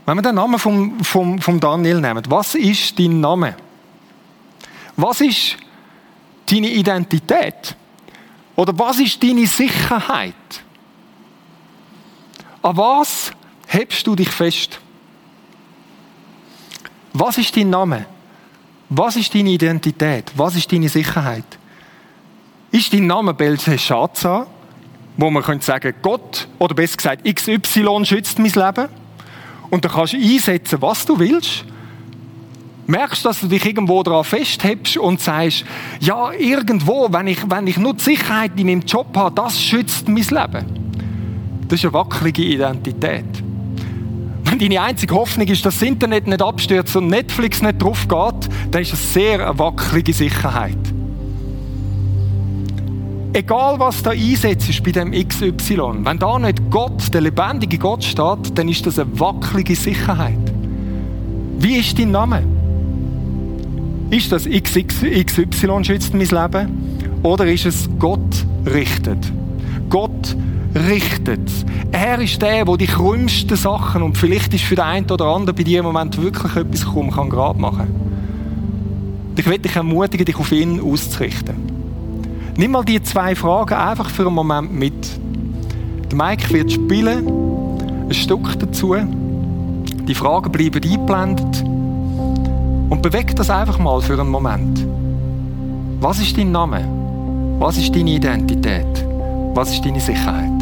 [SPEAKER 2] Wenn wir den Namen vom, vom, vom Daniel nehmen, was ist dein Name? Was ist deine Identität? Oder was ist deine Sicherheit? An was hebst du dich fest? Was ist dein Name? Was ist deine Identität? Was ist deine Sicherheit? Ist dein Name Belshazzar, wo man könnte sagen, Gott, oder besser gesagt, XY schützt mein Leben? Und da kannst du einsetzen, was du willst merkst, dass du dich irgendwo daran festhebst und sagst, ja, irgendwo, wenn ich, wenn ich nur die Sicherheit in meinem Job habe, das schützt mein Leben. Das ist eine wackelige Identität. Wenn deine einzige Hoffnung ist, dass das Internet nicht abstürzt und Netflix nicht drauf geht, dann ist das sehr eine wackelige Sicherheit. Egal was da einsetzt bei dem XY, wenn da nicht Gott, der lebendige Gott steht, dann ist das eine wackelige Sicherheit. Wie ist dein Name? Ist das XY schützt mein Leben? Oder ist es Gott richtet? Gott richtet. Er ist der, der die krümmsten Sachen und vielleicht ist für den einen oder anderen bei dir im Moment wirklich etwas gekommen, kann gerade machen. Ich will dich ermutigen, dich auf ihn auszurichten. Nimm mal die zwei Fragen einfach für einen Moment mit. Der Mike wird spielen, ein Stück dazu. Die Fragen bleiben eingeblendet. Und beweg das einfach mal für einen Moment. Was ist dein Name? Was ist deine Identität? Was ist deine Sicherheit?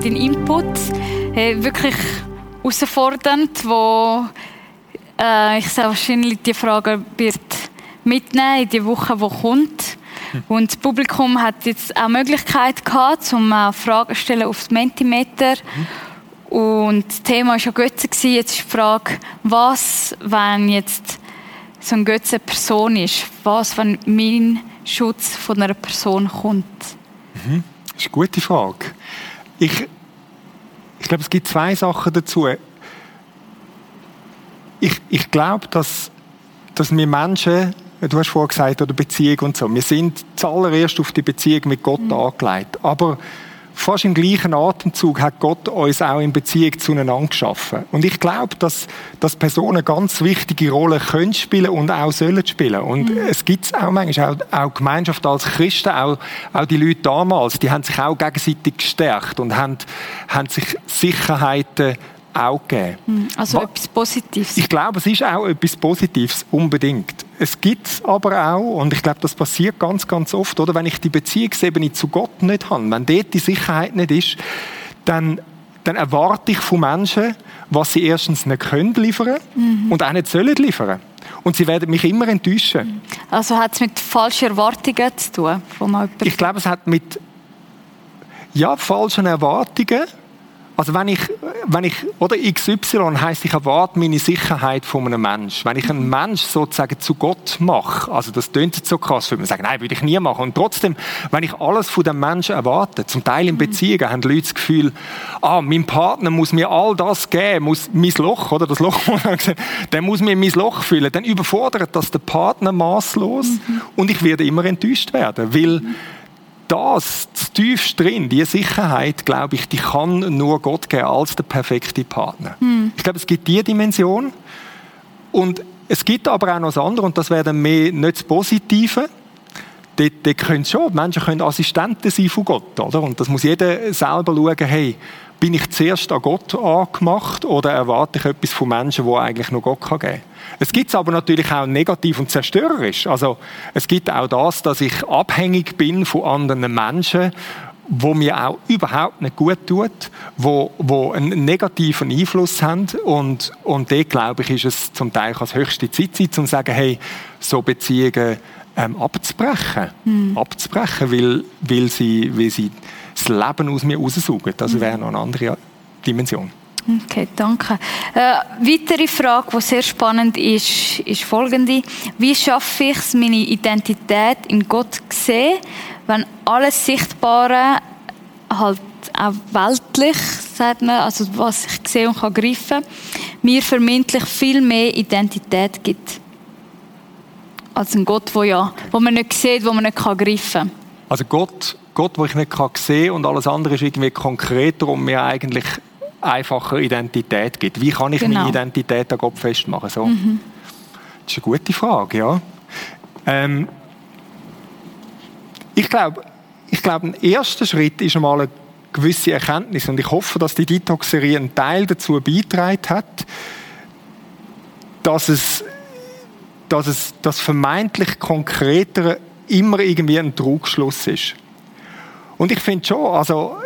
[SPEAKER 1] Deinen Input. Hey, wirklich herausfordernd, wo äh, ich sehr wahrscheinlich die Frage wird mitnehmen in die Woche, die kommt. Und das Publikum hat jetzt auch die Möglichkeit gehabt, um auch Fragen zu stellen auf das Mentimeter. Und das Thema war ja Götze. Jetzt ist die Frage, was, wenn jetzt so ein Götze eine Person ist? Was, wenn mein Schutz von einer Person kommt?
[SPEAKER 2] Mhm. Das ist eine gute Frage. Ich, ich glaube, es gibt zwei Sachen dazu. Ich, ich glaube, dass, dass wir Menschen, du hast vorhin gesagt, oder Beziehung und so, wir sind zuallererst auf die Beziehung mit Gott mhm. angelegt. Aber fast im gleichen Atemzug hat Gott uns auch in Beziehung zueinander geschaffen. Und ich glaube, dass, dass Personen eine ganz wichtige Rolle können spielen und auch sollen spielen. Und mhm. es gibt auch manchmal auch, auch Gemeinschaft als Christen, auch, auch die Leute damals, die haben sich auch gegenseitig gestärkt und haben, haben sich Sicherheiten auch gegeben.
[SPEAKER 1] Hm, also Was, etwas Positives.
[SPEAKER 2] Ich glaube, es ist auch etwas Positives, unbedingt. Es gibt aber auch, und ich glaube, das passiert ganz, ganz oft, oder? Wenn ich die Beziehungsebene zu Gott nicht habe, wenn dort die Sicherheit nicht ist, dann, dann erwarte ich von Menschen, was sie erstens nicht können liefern mhm. und auch nicht sollen liefern. Und sie werden mich immer enttäuschen.
[SPEAKER 1] Also hat es mit falschen Erwartungen zu tun? Von
[SPEAKER 2] ich glaube, es hat mit ja, falschen Erwartungen also wenn ich, wenn ich, oder XY heisst, ich erwarte meine Sicherheit von einem Menschen. Wenn ich einen Mensch sozusagen zu Gott mache, also das klingt jetzt so krass, würde man sagen, nein, würde ich nie machen. Und trotzdem, wenn ich alles von dem Menschen erwarte, zum Teil in Beziehungen, haben Leute das Gefühl, ah, mein Partner muss mir all das geben, muss mein Loch, oder das Loch, der muss mir mein Loch füllen. Dann überfordert das den Partner maßlos mhm. und ich werde immer enttäuscht werden, weil das, das tiefst drin, die Sicherheit, glaube ich, die kann nur Gott geben als der perfekte Partner. Hm. Ich glaube, es gibt diese Dimension und es gibt aber auch noch das andere und das wäre dann mehr nicht das Positive. Dort, dort können schon, Menschen können Assistenten sein von Gott, oder? Und das muss jeder selber schauen, hey, bin ich zuerst an Gott angemacht oder erwarte ich etwas von Menschen, wo eigentlich nur Gott geben kann? Es gibt aber natürlich auch negativ und zerstörerisch. Also es gibt auch das, dass ich abhängig bin von anderen Menschen, wo mir auch überhaupt nicht gut tut, wo, wo einen negativen Einfluss haben und, und dort, glaube ich, ist es zum Teil als höchste Zeit, um zu sagen, hey, so Beziehungen ähm, abzubrechen, mhm. abzubrechen, weil, weil, sie, weil sie das Leben aus mir raussaugen. Das wäre noch eine andere Dimension.
[SPEAKER 1] Okay, danke. Äh, weitere Frage, die sehr spannend ist, ist folgende. Wie schaffe ich es, meine Identität in Gott zu sehen, wenn alles Sichtbare halt auch weltlich, sagt man, also was ich sehe und kann greifen, mir vermeintlich viel mehr Identität gibt? Als ein Gott, wo ja, wo man nicht sieht, wo man nicht kann greifen kann.
[SPEAKER 2] Also Gott, Gott, wo ich nicht kann sehen und alles andere ist irgendwie konkreter und mir eigentlich einfacher Identität gibt. Wie kann ich genau. meine Identität an Gott festmachen? So. Mhm. Das ist eine gute Frage, ja. Ähm, ich glaube, ich glaube, ein erster Schritt ist einmal eine gewisse Erkenntnis und ich hoffe, dass die Detox-Serie einen Teil dazu beigetragen hat, dass es, dass es das vermeintlich Konkretere immer irgendwie ein Trugschluss ist. Und ich finde schon, also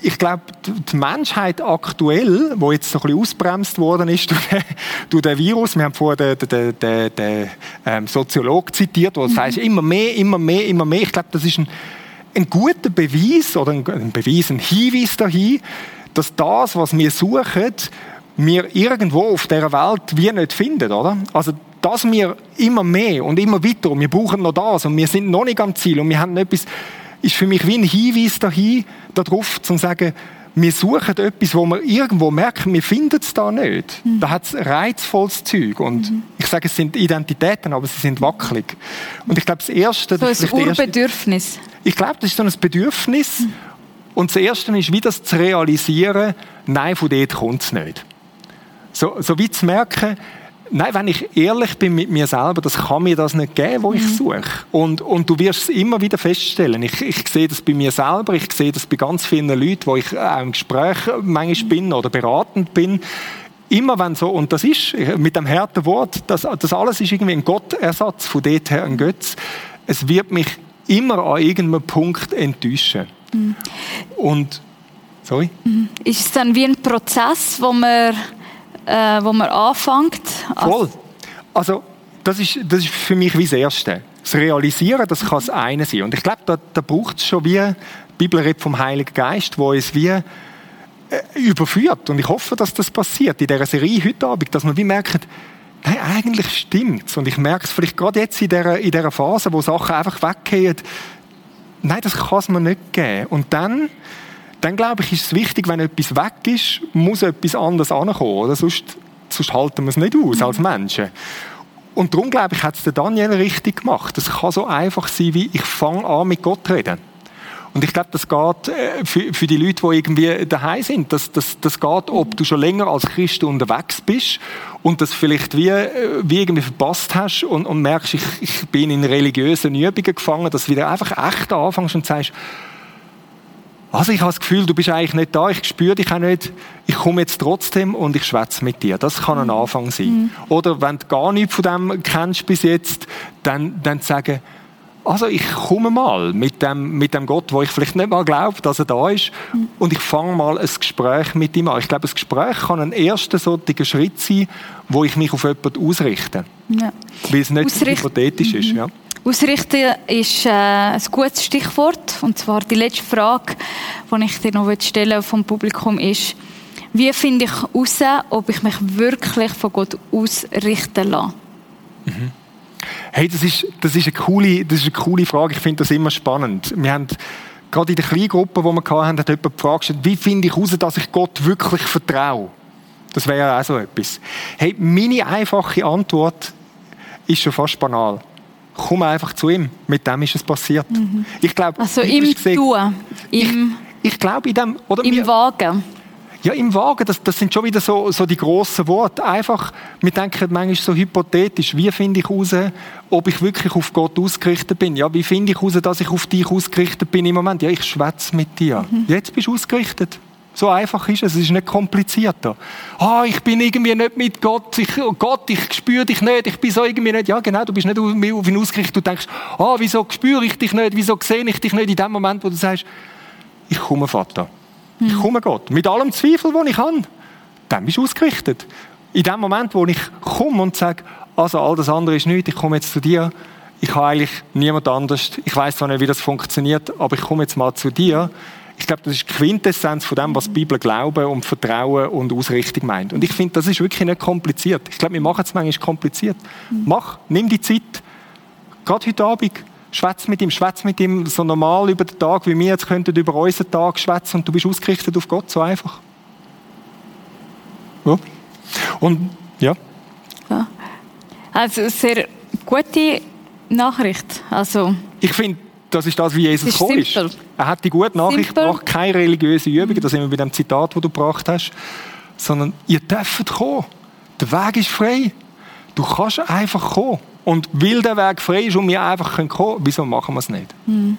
[SPEAKER 2] ich glaube, die Menschheit aktuell, wo jetzt so ein bisschen ausbremst worden ist durch den, durch den Virus, wir haben vorher den, den, den, den ähm, Soziologen zitiert, der mhm. sagt, immer mehr, immer mehr, immer mehr. Ich glaube, das ist ein, ein guter Beweis oder ein, ein Beweis, ein Hinweis dahin, dass das, was wir suchen, wir irgendwo auf dieser Welt wie nicht finden, oder? Also, dass wir immer mehr und immer weiter und wir brauchen noch das und wir sind noch nicht am Ziel und wir haben etwas ist für mich wie ein Hinweis dahin, darauf, zu sagen, wir suchen etwas, wo wir irgendwo merken, wir finden es da nicht. Mhm. Da hat es reizvolles Zeug. Und mhm. ich sage, es sind Identitäten, aber sie sind wackelig. Und ich glaube, das Erste...
[SPEAKER 1] So
[SPEAKER 2] das
[SPEAKER 1] ist ein Urbedürfnis.
[SPEAKER 2] Ich glaube, das ist so ein Bedürfnis. Mhm. Und das Erste ist, wie das zu realisieren, nein, von dort kommt es nicht. So, so wie zu merken, Nein, wenn ich ehrlich bin mit mir selber, das kann mir das nicht geben, wo ich mhm. suche. Und, und du wirst es immer wieder feststellen. Ich, ich sehe das bei mir selber, ich sehe das bei ganz vielen Leuten, wo ich auch im Gespräch manchmal bin oder beratend bin. Immer wenn so, und das ist mit dem harten Wort, das, das alles ist irgendwie ein Gottersatz, von dort her ein Götz. Es wird mich immer an irgendeinem Punkt enttäuschen. Mhm. Und, sorry?
[SPEAKER 1] Mhm. Ist es dann wie ein Prozess, wo man äh, wo man anfängt.
[SPEAKER 2] Voll. Also das ist, das ist für mich wie das Erste. das Realisieren, das kann das eine sein. Und ich glaube, da, da braucht es schon wie, die Bibel redet vom Heiligen Geist, wo es wie äh, überführt. Und ich hoffe, dass das passiert in dieser Serie heute Abend, dass man wie merkt, nein, eigentlich stimmt's. Und ich merke es vielleicht gerade jetzt in dieser, in dieser Phase, wo Sachen einfach weggehen, nein, das kann es mir nicht geben. Und dann, dann glaube ich, ist es wichtig, wenn etwas weg ist, muss etwas anderes ankommen. Oder? Sonst, sonst halten wir es nicht aus als Menschen. Und darum, glaube ich, hat es der Daniel richtig gemacht. Es kann so einfach sein, wie ich fange an, mit Gott zu reden. Und ich glaube, das geht äh, für, für die Leute, die irgendwie daheim sind, das, das, das geht, ob du schon länger als Christ unterwegs bist und das vielleicht wie, äh, wie irgendwie verpasst hast und, und merkst, ich, ich bin in religiösen Übungen gefangen, dass du wieder einfach echt anfängst und sagst, also ich habe das Gefühl, du bist eigentlich nicht da, ich spüre dich auch nicht, ich komme jetzt trotzdem und ich schwätze mit dir. Das kann ein Anfang sein. Mhm. Oder wenn du gar nichts von dem kennst bis jetzt, dann, dann sagen, also ich komme mal mit dem, mit dem Gott, wo ich vielleicht nicht mal glaube, dass er da ist, mhm. und ich fange mal ein Gespräch mit ihm an. Ich glaube, ein Gespräch kann ein erster solcher Schritt sein, wo ich mich auf jemanden ausrichte. Ja. Weil es nicht Ausricht hypothetisch mhm. ist. Ja.
[SPEAKER 1] Ausrichten ist äh, ein gutes Stichwort. Und zwar die letzte Frage, die ich dir noch stellen vom Publikum ist, wie finde ich heraus, ob ich mich wirklich von Gott ausrichten lasse?
[SPEAKER 2] Mhm. Hey, das ist, das ist, eine, coole, das ist eine coole Frage. Ich finde das immer spannend. Wir haben gerade in der kleinen Gruppe, die wir hatten, hat jemand gefragt, wie finde ich heraus, dass ich Gott wirklich vertraue? Das wäre ja auch so etwas. Hey, meine einfache Antwort ist schon fast banal. Komm einfach zu ihm. Mit dem ist es passiert. Mhm.
[SPEAKER 1] Ich glaube, also im gesehen, Tun.
[SPEAKER 2] Im, ich, ich glaube in dem...
[SPEAKER 1] Oder Im Wagen.
[SPEAKER 2] Ja, im Wagen, das, das sind schon wieder so, so die grossen Worte. Einfach, wir denken manchmal so hypothetisch, wie finde ich heraus, ob ich wirklich auf Gott ausgerichtet bin? Ja, wie finde ich heraus, dass ich auf dich ausgerichtet bin im Moment? Ja, ich schwätze mit dir. Mhm. Jetzt bist du ausgerichtet. So einfach ist es, es ist nicht komplizierter. Ah, ich bin irgendwie nicht mit Gott, ich, oh Gott, ich spüre dich nicht, ich bin so irgendwie nicht, ja genau, du bist nicht auf ihn ausgerichtet, du denkst, ah, wieso spüre ich dich nicht, wieso sehe ich dich nicht in dem Moment, wo du sagst, ich komme, Vater. Ich komme Gott. Mit allem Zweifel, den ich habe. Dann bist du ausgerichtet. In dem Moment, wo ich komme und sage, also all das andere ist nichts, ich komme jetzt zu dir. Ich habe eigentlich niemand anders. Ich weiß zwar nicht, wie das funktioniert, aber ich komme jetzt mal zu dir. Ich glaube, das ist die Quintessenz von dem, was die Bibel Glauben und Vertrauen und Ausrichtung meint. Und ich finde, das ist wirklich nicht kompliziert. Ich glaube, wir machen es manchmal kompliziert. Mach, nimm die Zeit. Gerade heute Abend Schwätz mit ihm, schwätz mit ihm so normal über den Tag, wie wir jetzt könnten über unseren Tag schwätzen und du bist ausgerichtet auf Gott, so einfach. Ja. Und, ja. ja.
[SPEAKER 1] Also, sehr gute Nachricht. Also.
[SPEAKER 2] Ich finde, das ist das, wie Jesus gekommen ist. Er hat die gute Nachricht simpel. gebracht, keine religiöse Übung, mhm. das sind wir bei dem Zitat, das du gebracht hast, sondern ihr dürft kommen. Der Weg ist frei. Du kannst einfach kommen. Und weil der Weg frei ist und wir einfach kommen können, wieso machen wir es nicht? Mhm.